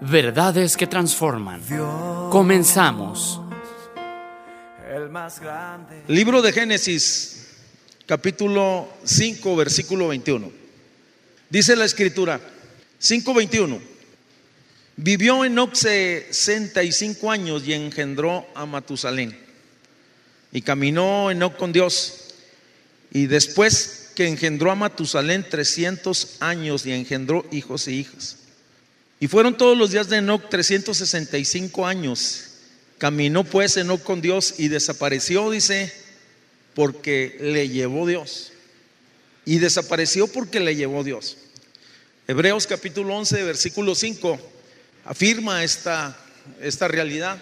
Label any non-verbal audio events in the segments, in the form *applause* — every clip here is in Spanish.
Verdades que transforman. Comenzamos. Libro de Génesis, capítulo 5, versículo 21. Dice la escritura, 5.21. Vivió Enoch 65 años y engendró a Matusalén. Y caminó Enoch con Dios. Y después que engendró a Matusalén 300 años y engendró hijos y hijas. Y fueron todos los días de Enoch 365 años. Caminó pues Enoch con Dios y desapareció, dice, porque le llevó Dios. Y desapareció porque le llevó Dios. Hebreos capítulo 11, versículo 5, afirma esta, esta realidad.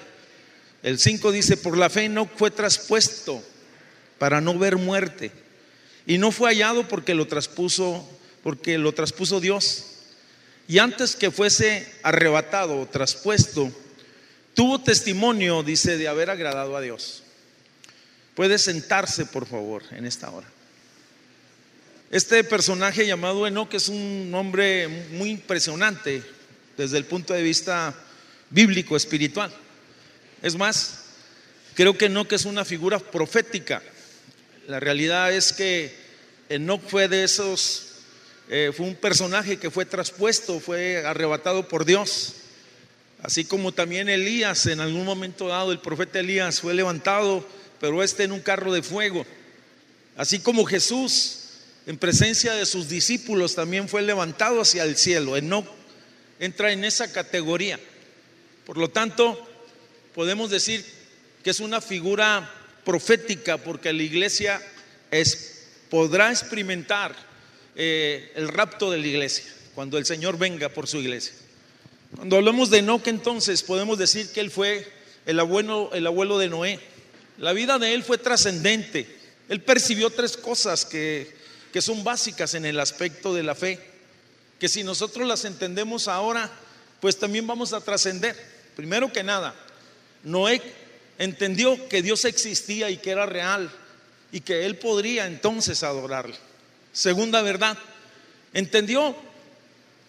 El 5 dice, por la fe Enoch fue traspuesto para no ver muerte. Y no fue hallado porque lo traspuso, porque lo traspuso Dios. Y antes que fuese arrebatado o traspuesto, tuvo testimonio, dice, de haber agradado a Dios. Puede sentarse, por favor, en esta hora. Este personaje llamado Enoch es un hombre muy impresionante desde el punto de vista bíblico, espiritual. Es más, creo que Enoch es una figura profética. La realidad es que Enoch fue de esos eh, fue un personaje que fue traspuesto, fue arrebatado por Dios. Así como también Elías, en algún momento dado, el profeta Elías fue levantado, pero este en un carro de fuego. Así como Jesús, en presencia de sus discípulos, también fue levantado hacia el cielo. Enoch entra en esa categoría. Por lo tanto, podemos decir que es una figura profética porque la iglesia es, podrá experimentar eh, el rapto de la iglesia, cuando el Señor venga por su iglesia. Cuando hablamos de Enoch entonces podemos decir que él fue el abuelo, el abuelo de Noé. La vida de él fue trascendente. Él percibió tres cosas que, que son básicas en el aspecto de la fe, que si nosotros las entendemos ahora, pues también vamos a trascender. Primero que nada, Noé entendió que Dios existía y que era real y que él podría entonces adorarle. Segunda verdad, entendió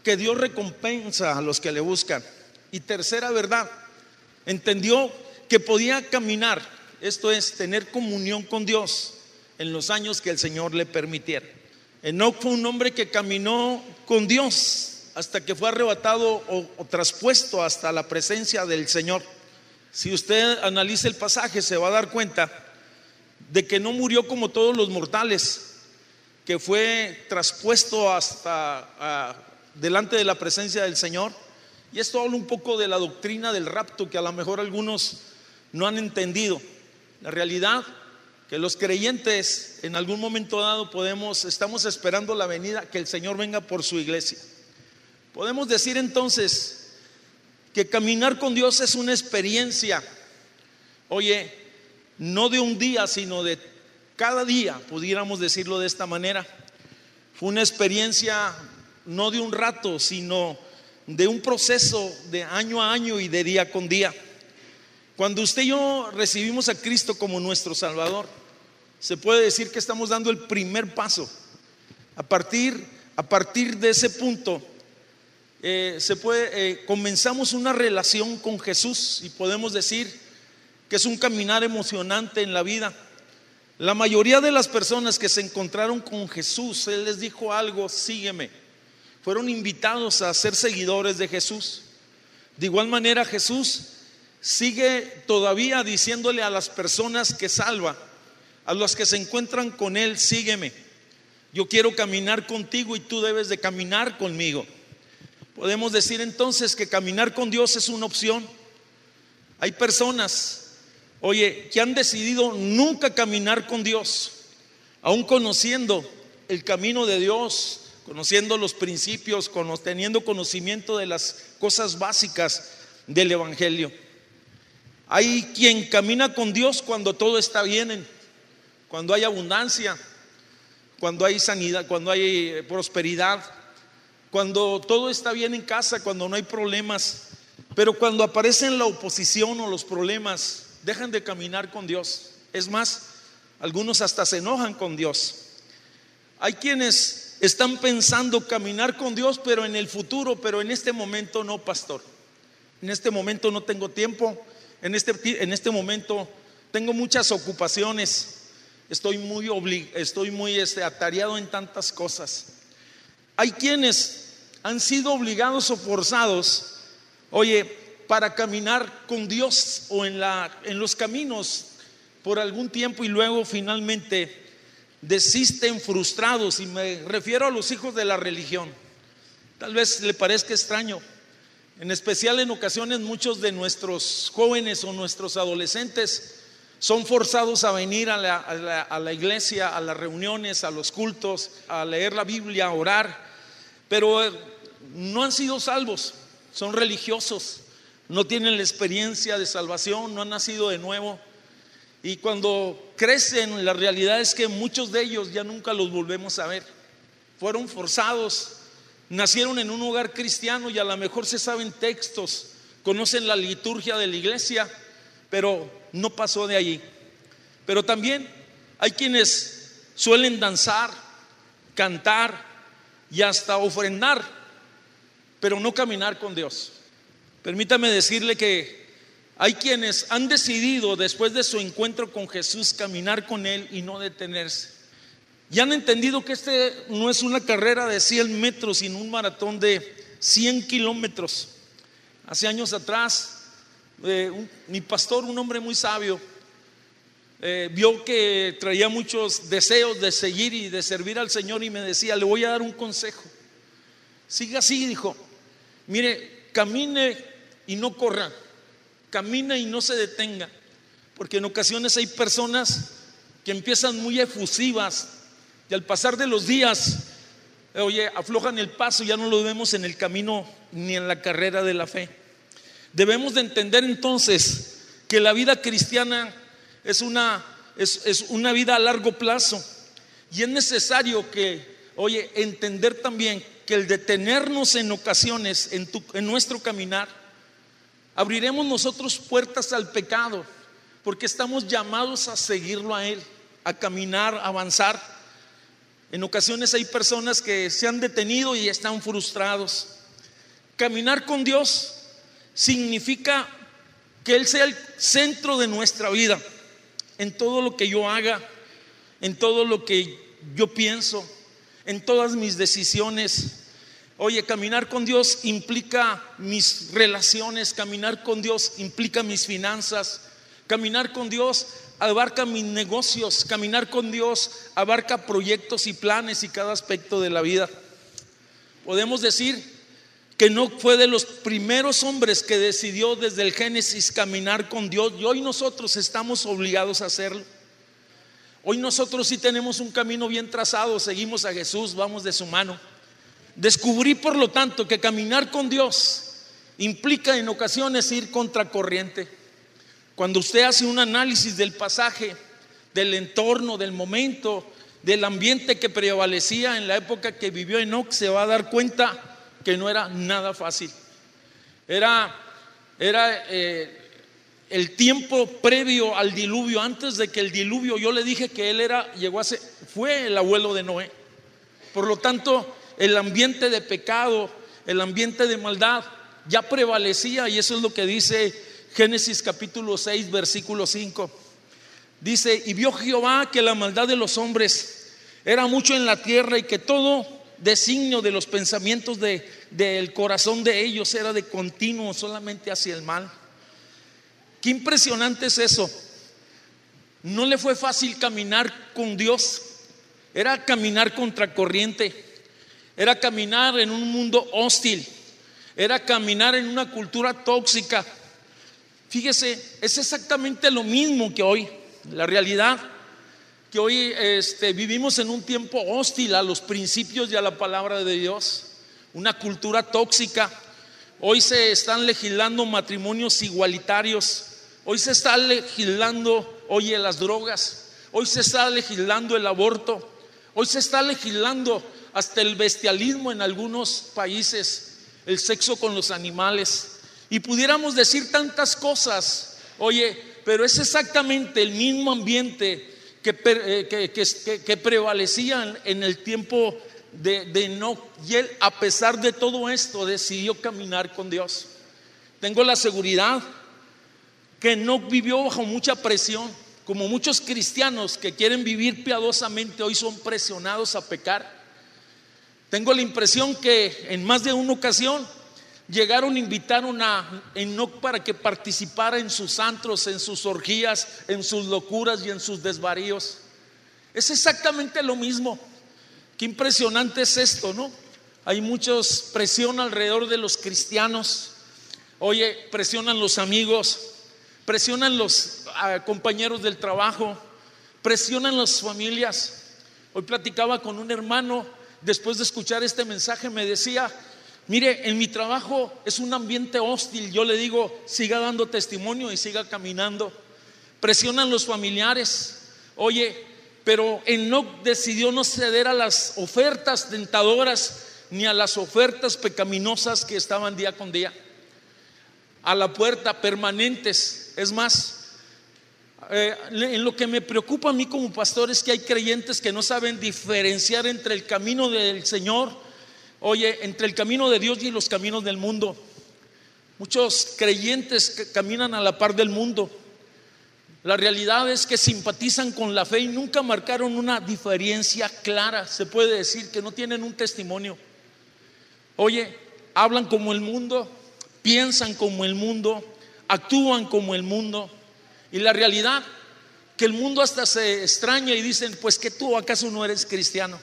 que Dios recompensa a los que le buscan. Y tercera verdad, entendió que podía caminar, esto es, tener comunión con Dios en los años que el Señor le permitiera. Enoch fue un hombre que caminó con Dios hasta que fue arrebatado o, o traspuesto hasta la presencia del Señor. Si usted analiza el pasaje, se va a dar cuenta de que no murió como todos los mortales, que fue traspuesto hasta delante de la presencia del Señor. Y esto habla un poco de la doctrina del rapto que a lo mejor algunos no han entendido. La realidad que los creyentes en algún momento dado podemos, estamos esperando la venida, que el Señor venga por su iglesia. Podemos decir entonces que caminar con Dios es una experiencia, oye, no de un día, sino de cada día, pudiéramos decirlo de esta manera. Fue una experiencia no de un rato, sino de un proceso de año a año y de día con día. Cuando usted y yo recibimos a Cristo como nuestro Salvador, se puede decir que estamos dando el primer paso. A partir, a partir de ese punto, eh, se puede, eh, comenzamos una relación con Jesús y podemos decir que es un caminar emocionante en la vida la mayoría de las personas que se encontraron con Jesús, Él les dijo algo, sígueme. Fueron invitados a ser seguidores de Jesús. De igual manera Jesús sigue todavía diciéndole a las personas que salva, a los que se encuentran con Él, sígueme. Yo quiero caminar contigo y tú debes de caminar conmigo. Podemos decir entonces que caminar con Dios es una opción. Hay personas oye, que han decidido nunca caminar con Dios, aún conociendo el camino de Dios, conociendo los principios, teniendo conocimiento de las cosas básicas del Evangelio. Hay quien camina con Dios cuando todo está bien, cuando hay abundancia, cuando hay sanidad, cuando hay eh, prosperidad, cuando todo está bien en casa, cuando no hay problemas. Pero cuando aparecen la oposición o los problemas, dejan de caminar con Dios. Es más, algunos hasta se enojan con Dios. Hay quienes están pensando caminar con Dios, pero en el futuro, pero en este momento no, pastor. En este momento no tengo tiempo, en este, en este momento tengo muchas ocupaciones, estoy muy, estoy muy este, atareado en tantas cosas. Hay quienes han sido obligados o forzados, oye, para caminar con Dios o en, la, en los caminos por algún tiempo y luego finalmente desisten frustrados. Y me refiero a los hijos de la religión. Tal vez le parezca extraño, en especial en ocasiones muchos de nuestros jóvenes o nuestros adolescentes son forzados a venir a la, iglesia, a las reuniones, a los cultos, a leer la Biblia, a orar, pero eh, no han sido salvos, son religiosos, no tienen la experiencia de salvación, no han nacido de nuevo. Y cuando crecen, la realidad es que muchos de ellos ya nunca los volvemos a ver. Fueron forzados nacieron en un hogar cristiano y a lo mejor se saben textos, conocen la liturgia de la iglesia, pero no pasó de allí. Pero también hay quienes suelen danzar, cantar y hasta ofrendar, pero no caminar con Dios. Permítame decirle que hay quienes han decidido después de su encuentro con Jesús caminar con Él y no detenerse. Ya han entendido que este no es una carrera de 100 metros, sino un maratón de 100 kilómetros. Hace años atrás, eh, mi pastor, un hombre muy sabio, eh, vio que traía muchos deseos de seguir y de servir al Señor y me decía, le voy a dar un consejo. Siga así, dijo. Mire, camine y no corra. Camina y no se detenga. Porque en ocasiones hay personas que empiezan muy efusivas, y al pasar de los días, oye, aflojan el paso, ya no lo vemos en el camino ni en la carrera de la fe. Debemos de entender entonces que la vida cristiana es una, es, una vida a largo plazo. Y es necesario que, oye, entender también que el detenernos en ocasiones en, en nuestro caminar, abriremos nosotros puertas al pecado, porque estamos llamados a seguirlo a Él, a caminar, a avanzar. En ocasiones hay personas que se han detenido y están frustrados. Caminar con Dios significa que Él sea el centro de nuestra vida, en todo lo que yo haga, en todo lo que yo pienso, en todas mis decisiones. Oye, caminar con Dios implica mis relaciones, caminar con Dios implica mis finanzas, caminar con Dios abarca mis negocios, caminar con Dios abarca proyectos y planes y cada aspecto de la vida. Podemos decir que no fue de los primeros hombres que decidió desde el Génesis caminar con Dios y hoy nosotros estamos obligados a hacerlo. Hoy nosotros sí tenemos un camino bien trazado, seguimos a Jesús, vamos de su mano. Descubrí por lo tanto que caminar con Dios implica en ocasiones ir contra corriente. Cuando usted hace un análisis del pasaje, del entorno, del momento, del ambiente que prevalecía en la época que vivió Enoch, se va a dar cuenta que no era nada fácil. Era, era eh, el tiempo previo al diluvio, antes de que el diluvio, yo le dije que él era, llegó a ser, fue el abuelo de Noé. Por lo tanto, el ambiente de pecado, el ambiente de maldad ya prevalecía y eso es lo que dice Génesis capítulo 6, versículo 5. Dice, y vio Jehová que la maldad de los hombres era mucho en la tierra y que todo designio de los pensamientos de, del corazón de ellos era de continuo solamente hacia el mal. Qué impresionante es eso. No le fue fácil caminar con Dios. Era caminar contra corriente. Era caminar en un mundo hostil. Era caminar en una cultura tóxica. Fíjese, es exactamente lo mismo que hoy. La realidad que hoy este, vivimos en un tiempo hostil a los principios y a la palabra de Dios, una cultura tóxica. Hoy se están legislando matrimonios igualitarios. Hoy se está legislando, oye, las drogas. Hoy se está legislando el aborto. Hoy se está legislando hasta el bestialismo en algunos países, el sexo con los animales. Y pudiéramos decir tantas cosas, oye, pero es exactamente el mismo ambiente que, eh, que, prevalecía en el tiempo de, de Enoch. Y él, a pesar de todo esto, decidió caminar con Dios. Tengo la seguridad que no vivió bajo mucha presión como muchos cristianos que quieren vivir piadosamente hoy son presionados a pecar. Tengo la impresión que en más de una ocasión llegaron, invitaron a Enoch para que participara en sus antros, en sus orgías, en sus locuras y en sus desvaríos. Es exactamente lo mismo. Qué impresionante es esto, ¿no? Hay muchos presión alrededor de los cristianos. Oye, presionan los amigos, presionan los ah, compañeros del trabajo, presionan las familias. Hoy platicaba con un hermano, después de escuchar este mensaje, me decía, mire, en mi trabajo es un ambiente hostil, yo le digo, siga dando testimonio y siga caminando. Presionan los familiares, oye, pero Enoch decidió no ceder a las ofertas tentadoras ni a las ofertas pecaminosas que estaban día con día, a la puerta permanentes es más, eh, en lo que me preocupa a mí como pastor es que hay creyentes que no saben diferenciar entre el camino del Señor, oye, entre el camino de Dios y los caminos del mundo. Muchos creyentes caminan a la par del mundo. La realidad es que simpatizan con la fe y nunca marcaron una diferencia clara. Se puede decir que no tienen un testimonio. Oye, hablan como el mundo, piensan como el mundo, actúan como el mundo. Y la realidad, que el mundo hasta se extraña y dicen, pues que tú acaso no eres cristiano.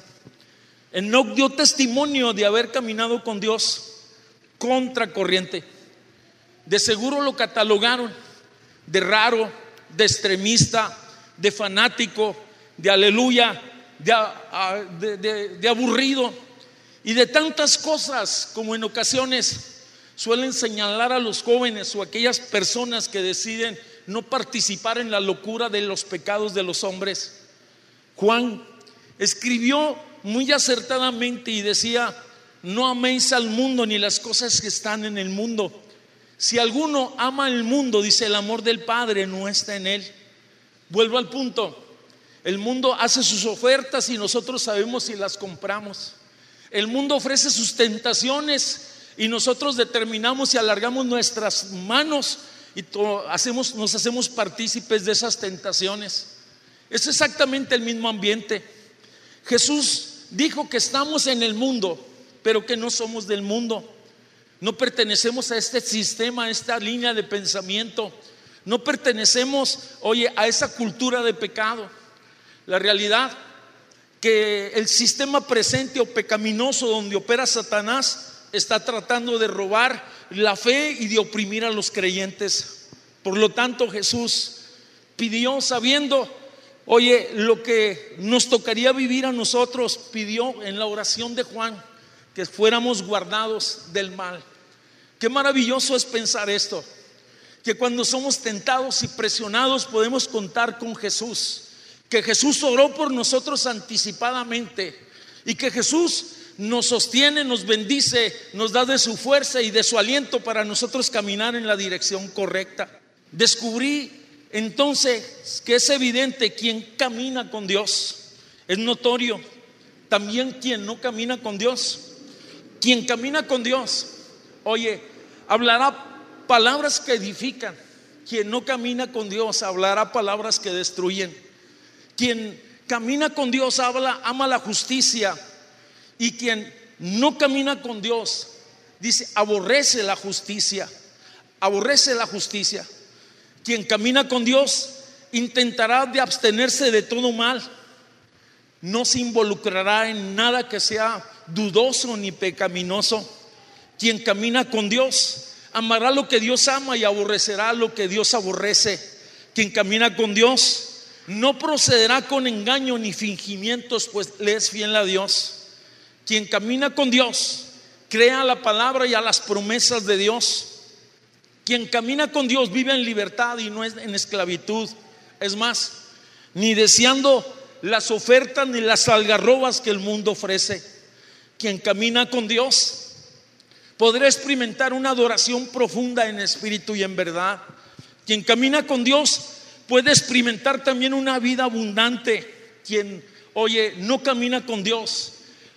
Enoch dio testimonio de haber caminado con Dios contra corriente. De seguro lo catalogaron de raro, de extremista, de fanático, de aleluya, de, de aburrido y de tantas cosas como en ocasiones suelen señalar a los jóvenes o aquellas personas que deciden no participar en la locura de los pecados de los hombres. Juan escribió muy acertadamente y decía, no améis al mundo ni las cosas que están en el mundo. Si alguno ama el mundo, dice el amor del Padre no está en él. Vuelvo al punto. El mundo hace sus ofertas y nosotros sabemos si las compramos. El mundo ofrece sus tentaciones y nosotros determinamos y alargamos nuestras manos y hacemos, nos hacemos partícipes de esas tentaciones. Es exactamente el mismo ambiente. Jesús dijo que estamos en el mundo, pero que no somos del mundo. No pertenecemos a este sistema, a esta línea de pensamiento. No pertenecemos, oye, a esa cultura de pecado. La realidad que el sistema presente o pecaminoso donde opera Satanás está tratando de robar la fe y de oprimir a los creyentes. Por lo tanto, Jesús pidió, sabiendo, oye, lo que nos tocaría vivir a nosotros, pidió en la oración de Juan que fuéramos guardados del mal. Qué maravilloso es pensar esto, que cuando somos tentados y presionados podemos contar con Jesús, que Jesús oró por nosotros anticipadamente y que Jesús nos sostiene, nos bendice, nos da de su fuerza y de su aliento para nosotros caminar en la dirección correcta. Descubrí entonces que es evidente quien camina con Dios. Es notorio también quien no camina con Dios. Quien camina con Dios, oye, hablará palabras que edifican. Quien no camina con Dios hablará palabras que destruyen. Quien camina con Dios habla, ama la justicia, y quien no camina con Dios, dice, aborrece la justicia, aborrece la justicia. Quien camina con Dios intentará de abstenerse de todo mal. No se involucrará en nada que sea dudoso ni pecaminoso. Quien camina con Dios amará lo que Dios ama y aborrecerá lo que Dios aborrece. Quien camina con Dios no procederá con engaño ni fingimientos, pues le es fiel a Dios. Quien camina con Dios, crea la palabra y a las promesas de Dios. Quien camina con Dios vive en libertad y no es en esclavitud. Es más, ni deseando las ofertas ni las algarrobas que el mundo ofrece. Quien camina con Dios podrá experimentar una adoración profunda en espíritu y en verdad. Quien camina con Dios puede experimentar también una vida abundante. Quien, oye, no camina con Dios,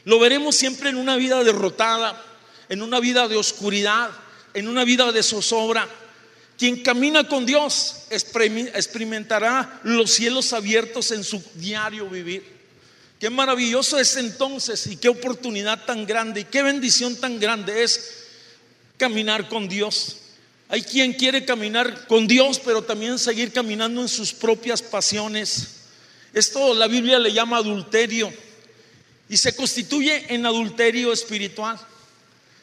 lo veremos siempre en una vida derrotada, en una vida de oscuridad, en una vida de zozobra. Quien camina con Dios experimentará los cielos abiertos en su diario vivir. Qué maravilloso es entonces y qué oportunidad tan grande y qué bendición tan grande es caminar con Dios. Hay quien quiere caminar con Dios, pero también seguir caminando en sus propias pasiones. Esto la Biblia le llama adulterio y se constituye en adulterio espiritual.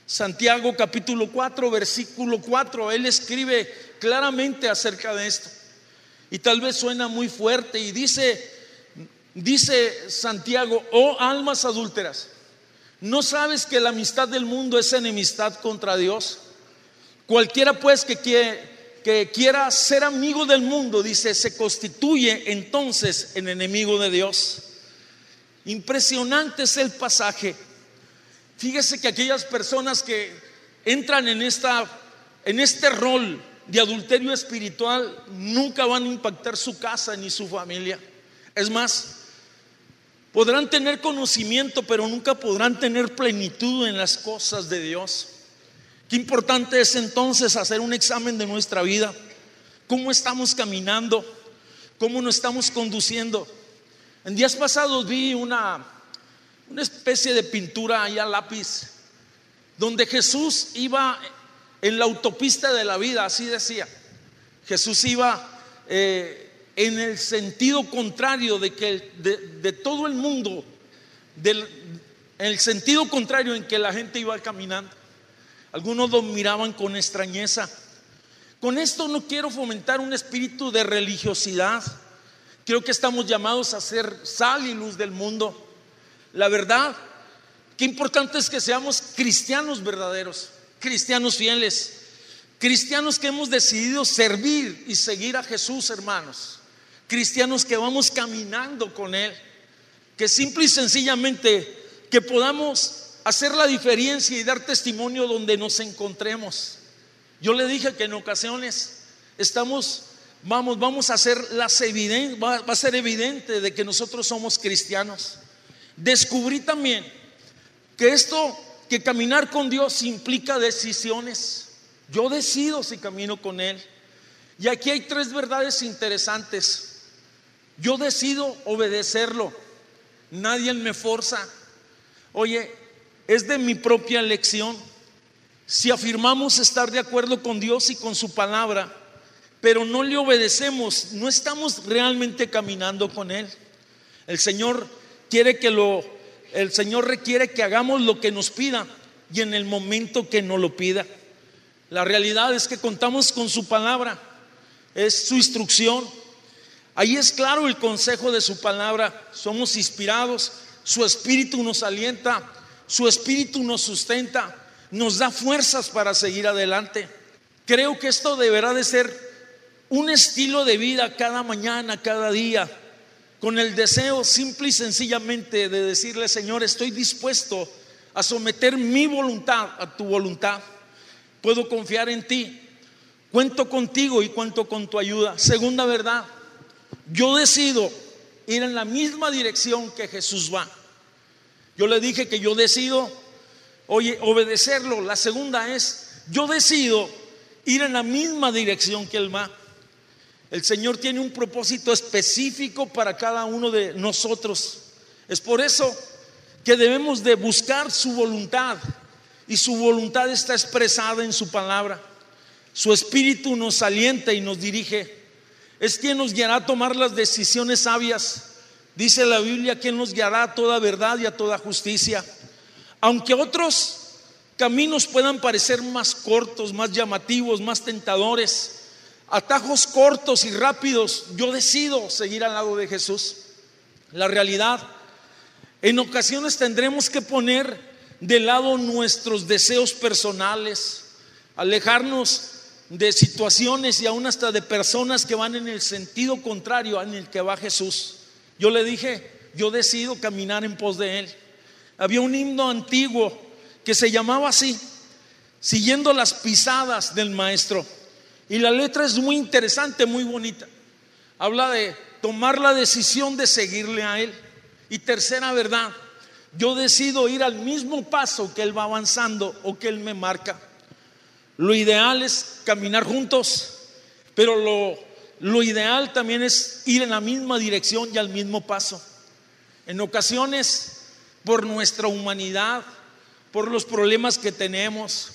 Santiago capítulo 4, versículo 4, él escribe claramente acerca de esto. Y tal vez suena muy fuerte y dice, dice Santiago, oh almas adúlteras, ¿no sabes que la amistad del mundo es enemistad contra Dios? Cualquiera pues que, que quiera ser amigo del mundo, dice, se constituye entonces en enemigo de Dios. Impresionante es el pasaje. Fíjese que aquellas personas que entran en, esta, en este rol de adulterio espiritual nunca van a impactar su casa ni su familia. Es más, podrán tener conocimiento, pero nunca podrán tener plenitud en las cosas de Dios. Qué importante es entonces hacer un examen de nuestra vida. ¿Cómo estamos caminando? ¿Cómo nos estamos conduciendo? En días pasados vi una, una especie de pintura ahí a lápiz, donde Jesús iba en la autopista de la vida, así decía. Jesús iba eh, en el sentido contrario de que de, todo el mundo, en el sentido contrario en que la gente iba caminando. Algunos lo miraban con extrañeza. Con esto no quiero fomentar un espíritu de religiosidad. Creo que estamos llamados a ser sal y luz del mundo. La verdad, qué importante es que seamos cristianos verdaderos, cristianos fieles, cristianos que hemos decidido servir y seguir a Jesús, hermanos, cristianos que vamos caminando con Él, que simple y sencillamente que podamos hacer la diferencia y dar testimonio donde nos encontremos. Yo le dije que en ocasiones estamos, vamos, vamos a hacer las evidentes, va, va a ser evidente de que nosotros somos cristianos. Descubrí también que esto, que caminar con Dios implica decisiones. Yo decido si camino con Él. Y aquí hay tres verdades interesantes. Yo decido obedecerlo. Nadie me forza. Oye, es de mi propia elección. Si afirmamos estar de acuerdo con Dios y con su palabra, pero no le obedecemos, no estamos realmente caminando con Él. El Señor quiere que lo, el Señor requiere que hagamos lo que nos pida y en el momento que nos lo pida. La realidad es que contamos con su palabra, es su instrucción. Ahí es claro el consejo de su palabra. Somos inspirados, su espíritu nos alienta su espíritu nos sustenta, nos da fuerzas para seguir adelante. Creo que esto deberá de ser un estilo de vida cada mañana, cada día, con el deseo simple y sencillamente de decirle, Señor, estoy dispuesto a someter mi voluntad a tu voluntad. Puedo confiar en ti. Cuento contigo y cuento con tu ayuda. Segunda verdad, yo decido ir en la misma dirección que Jesús va. Yo le dije que yo decido, oye, obedecerlo. La segunda es, yo decido ir en la misma dirección que Él va. El Señor tiene un propósito específico para cada uno de nosotros. Es por eso que debemos de buscar su voluntad y su voluntad está expresada en su palabra. Su espíritu nos alienta y nos dirige. Es quien nos guiará a tomar las decisiones sabias Dice la Biblia que nos guiará a toda verdad y a toda justicia. Aunque otros caminos puedan parecer más cortos, más llamativos, más tentadores, atajos cortos y rápidos, yo decido seguir al lado de Jesús. La realidad, en ocasiones tendremos que poner de lado nuestros deseos personales, alejarnos de situaciones y aún hasta de personas que van en el sentido contrario en el que va Jesús. Yo le dije, yo decido caminar en pos de Él. Había un himno antiguo que se llamaba así, siguiendo las pisadas del Maestro. Y la letra es muy interesante, muy bonita. Habla de tomar la decisión de seguirle a Él. Y tercera verdad, yo decido ir al mismo paso que Él va avanzando o que Él me marca. Lo ideal es caminar juntos, pero lo, lo ideal también es ir en la misma dirección y al mismo paso. En ocasiones, por nuestra humanidad, por los problemas que tenemos,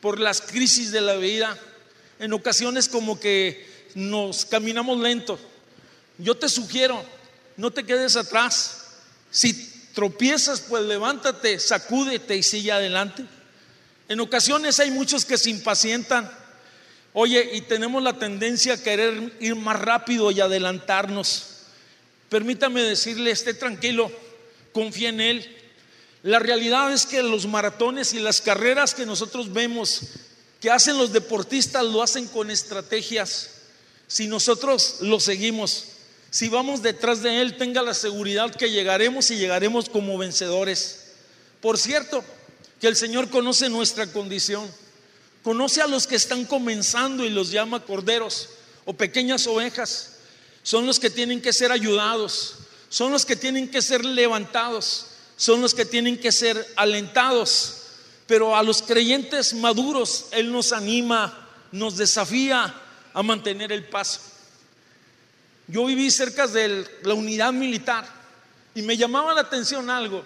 por las crisis de la vida, en ocasiones como que nos caminamos lento. Yo te sugiero, no te quedes atrás. Si tropiezas, pues levántate, sacúdete y sigue adelante. En ocasiones hay muchos que se impacientan. Oye, y tenemos la tendencia a querer ir más rápido y adelantarnos. Permítame decirle, esté tranquilo, confía en Él. La realidad es que los maratones y las carreras que nosotros vemos que hacen los deportistas lo hacen con estrategias. Si nosotros lo seguimos, si vamos detrás de Él, tenga la seguridad que llegaremos y llegaremos como vencedores. Por cierto, que el Señor conoce nuestra condición. Conoce a los que están comenzando y los llama corderos o pequeñas ovejas. Son los que tienen que ser ayudados, son los que tienen que ser levantados, son los que tienen que ser alentados. Pero a los creyentes maduros Él nos anima, nos desafía a mantener el paso. Yo viví cerca de la unidad militar y me llamaba la atención algo.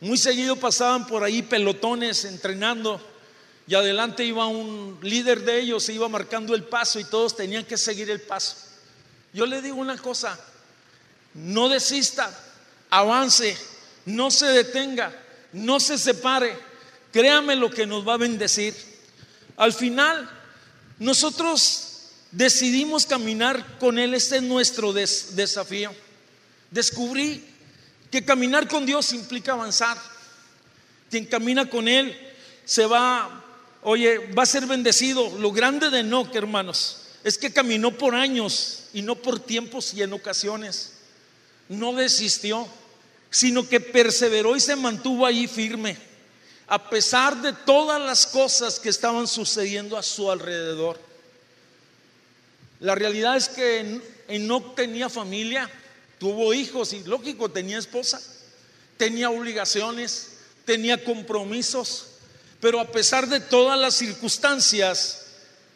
Muy seguido pasaban por ahí pelotones entrenando y adelante iba un líder de ellos, se iba marcando el paso y todos tenían que seguir el paso. Yo le digo una cosa, no desista, avance, no se detenga, no se separe, créame lo que nos va a bendecir. Al final, nosotros decidimos caminar con Él, este es nuestro desafío. Descubrí que caminar con Dios implica avanzar. Quien camina con Él se va, oye, va a ser bendecido. Lo grande de Enoch, hermanos, es que caminó por años y no por tiempos y en ocasiones. No desistió, sino que perseveró y se mantuvo ahí firme, a pesar de todas las cosas que estaban sucediendo a su alrededor. La realidad es que Enoch tenía familia, Tuvo hijos y lógico, tenía esposa, tenía obligaciones, tenía compromisos, pero a pesar de todas las circunstancias,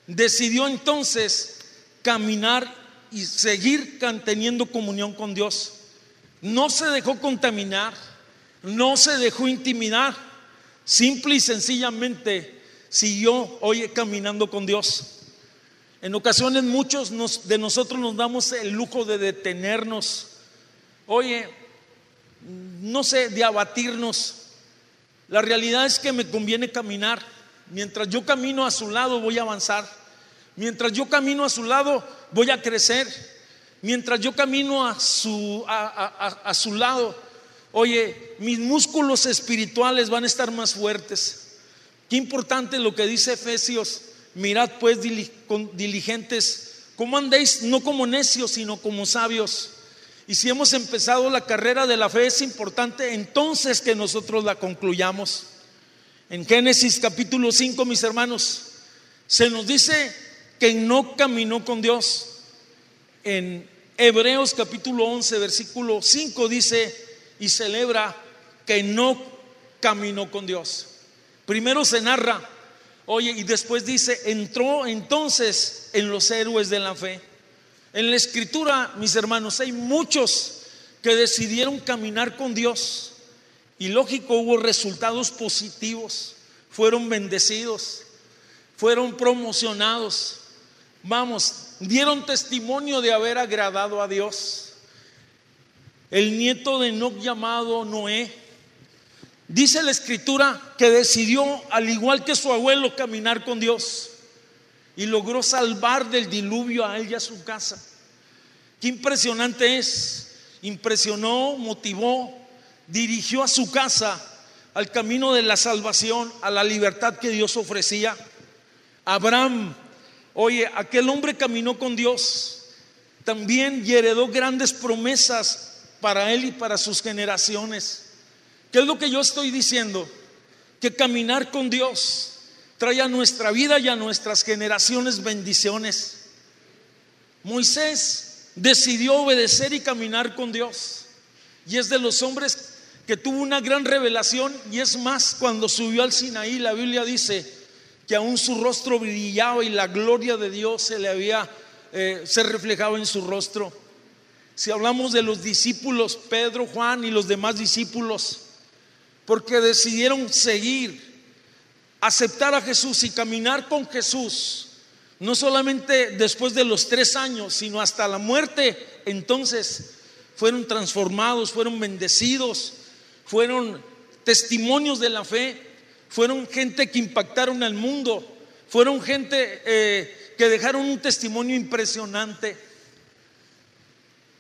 decidió entonces caminar y seguir teniendo comunión con Dios. No se dejó contaminar, no se dejó intimidar, simple y sencillamente siguió, oye, caminando con Dios. En ocasiones muchos de nosotros nos damos el lujo de detenernos oye, no sé, de abatirnos. La realidad es que me conviene caminar. Mientras yo camino a su lado voy a avanzar. Mientras yo camino a su lado voy a crecer. Mientras yo camino a su, a, su lado, oye, mis músculos espirituales van a estar más fuertes. Qué importante lo que dice Efesios. Mirad pues diligentes, como andéis, no como necios, sino como sabios y si hemos empezado la carrera de la fe, es importante entonces que nosotros la concluyamos. En Génesis capítulo 5, mis hermanos, se nos dice que no caminó con Dios. En Hebreos capítulo 11, versículo 5 dice y celebra que no caminó con Dios. Primero se narra, oye, y después dice, entró entonces en los héroes de la fe. En la escritura, mis hermanos, hay muchos que decidieron caminar con Dios y lógico hubo resultados positivos, fueron bendecidos, fueron promocionados, vamos, dieron testimonio de haber agradado a Dios. El nieto de Enoch llamado Noé, dice la escritura que decidió, al igual que su abuelo, caminar con Dios y logró salvar del diluvio a él y a su casa. Qué impresionante es. Impresionó, motivó, dirigió a su casa al camino de la salvación, a la libertad que Dios ofrecía. Abraham Oye, aquel hombre caminó con Dios también y heredó grandes promesas para él y para sus generaciones. ¿Qué es lo que yo estoy diciendo? Que caminar con Dios trae a nuestra vida y a nuestras generaciones bendiciones. Moisés decidió obedecer y caminar con Dios. Y es de los hombres que tuvo una gran revelación. Y es más, cuando subió al Sinaí, la Biblia dice que aún su rostro brillaba y la gloria de Dios se le había, eh, se reflejaba en su rostro. Si hablamos de los discípulos, Pedro, Juan y los demás discípulos, porque decidieron seguir aceptar a Jesús y caminar con Jesús, no solamente después de los tres años, sino hasta la muerte, entonces fueron transformados, fueron bendecidos, fueron testimonios de la fe, fueron gente que impactaron al mundo, fueron gente eh, que dejaron un testimonio impresionante.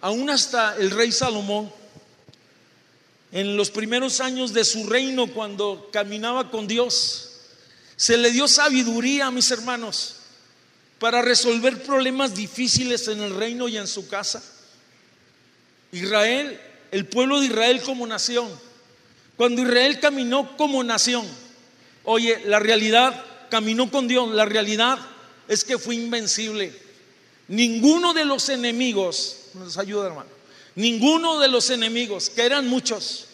Aún hasta el rey Salomón, en los primeros años de su reino, cuando caminaba con Dios, se le dio sabiduría, mis hermanos, para resolver problemas difíciles en el reino y en su casa. Israel, el pueblo de Israel como nación, cuando Israel caminó como nación, oye, la realidad, caminó con Dios, la realidad es que fue invencible. Ninguno de los enemigos, nos ayuda hermano, ninguno de los enemigos, que eran muchos,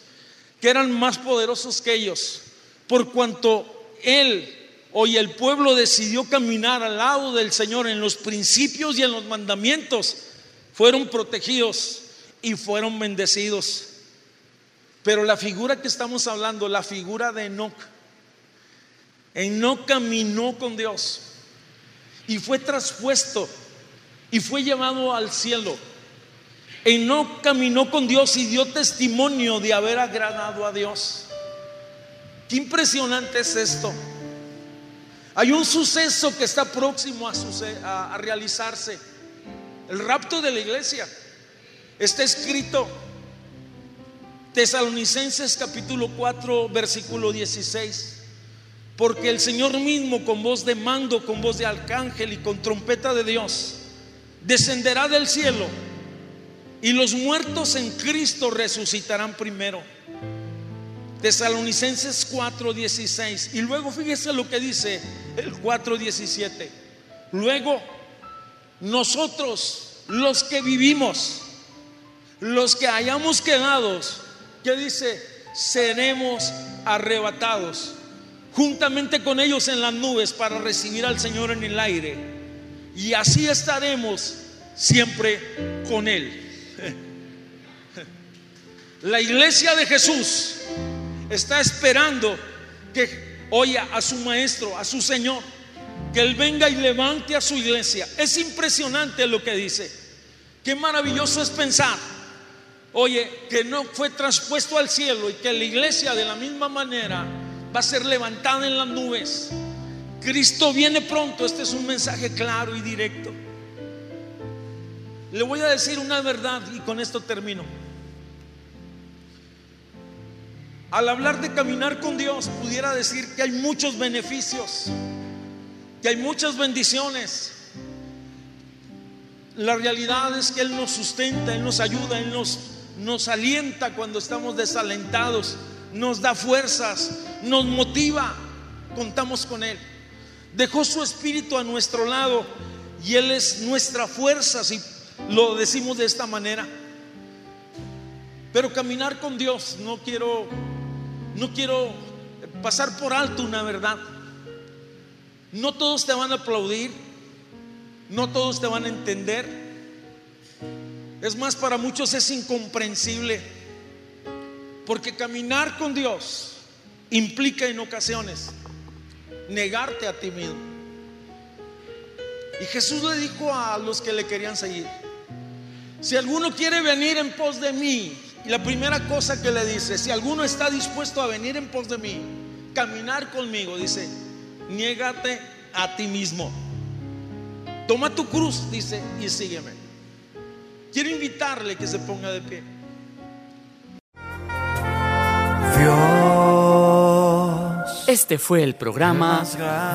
que eran más poderosos que ellos, por cuanto él, hoy el pueblo decidió caminar al lado del Señor en los principios y en los mandamientos, fueron protegidos y fueron bendecidos. Pero la figura que estamos hablando, la figura de Enoch, Enoch caminó con Dios y fue traspuesto y fue llevado al cielo. Enoch caminó con Dios y dio testimonio de haber agradado a Dios. Qué impresionante es esto. Hay un suceso que está próximo a, a, realizarse. El rapto de la iglesia. Está escrito Tesalonicenses capítulo 4 versículo 16. Porque el Señor mismo con voz de mando, con voz de arcángel y con trompeta de Dios, descenderá del cielo y los muertos en Cristo resucitarán primero. Tesalonicenses 4:16. Y luego fíjese lo que dice el 4:17. Luego, nosotros, los que vivimos, los que hayamos quedado, que dice, seremos arrebatados juntamente con ellos en las nubes para recibir al Señor en el aire. Y así estaremos siempre con Él. *laughs* La iglesia de Jesús está esperando que oiga a su maestro, a su Señor, que Él venga y levante a su iglesia. Es impresionante lo que dice. Qué maravilloso es pensar, oye, que no fue traspuesto al cielo y que la iglesia de la misma manera va a ser levantada en las nubes. Cristo viene pronto. Este es un mensaje claro y directo. Le voy a decir una verdad y con esto termino. Al hablar de caminar con Dios, pudiera decir que hay muchos beneficios, que hay muchas bendiciones. La realidad es que Él nos sustenta, Él nos ayuda, Él nos, nos alienta cuando estamos desalentados, nos da fuerzas, nos motiva. Contamos con Él. Dejó su espíritu a nuestro lado y Él es nuestra fuerza, lo decimos de esta manera. Pero caminar con Dios, no quiero no quiero pasar por alto una verdad. No todos te van a aplaudir, no todos te van a entender. Es más, para muchos es incomprensible, porque caminar con Dios implica en ocasiones negarte a ti mismo. Y Jesús le dijo a los que le querían seguir, si alguno quiere venir en pos de mí, y la primera cosa que le dice, si alguno está dispuesto a venir en pos de mí, caminar conmigo, dice, niégate a ti mismo. Toma tu cruz, dice, y sígueme. Quiero invitarle que se ponga de pie. Este fue el programa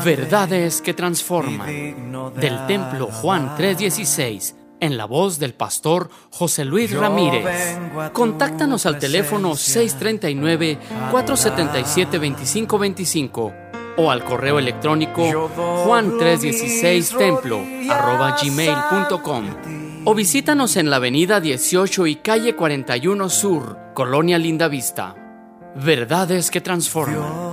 Verdades que Transforman del Templo Juan 316 en la voz del pastor José Luis Ramírez. Contáctanos al teléfono 639-477-2525 o al correo electrónico juan316templo arroba gmail.com o visítanos en la avenida 18 y calle 41 Sur, Colonia Linda Vista. Verdades que transforman.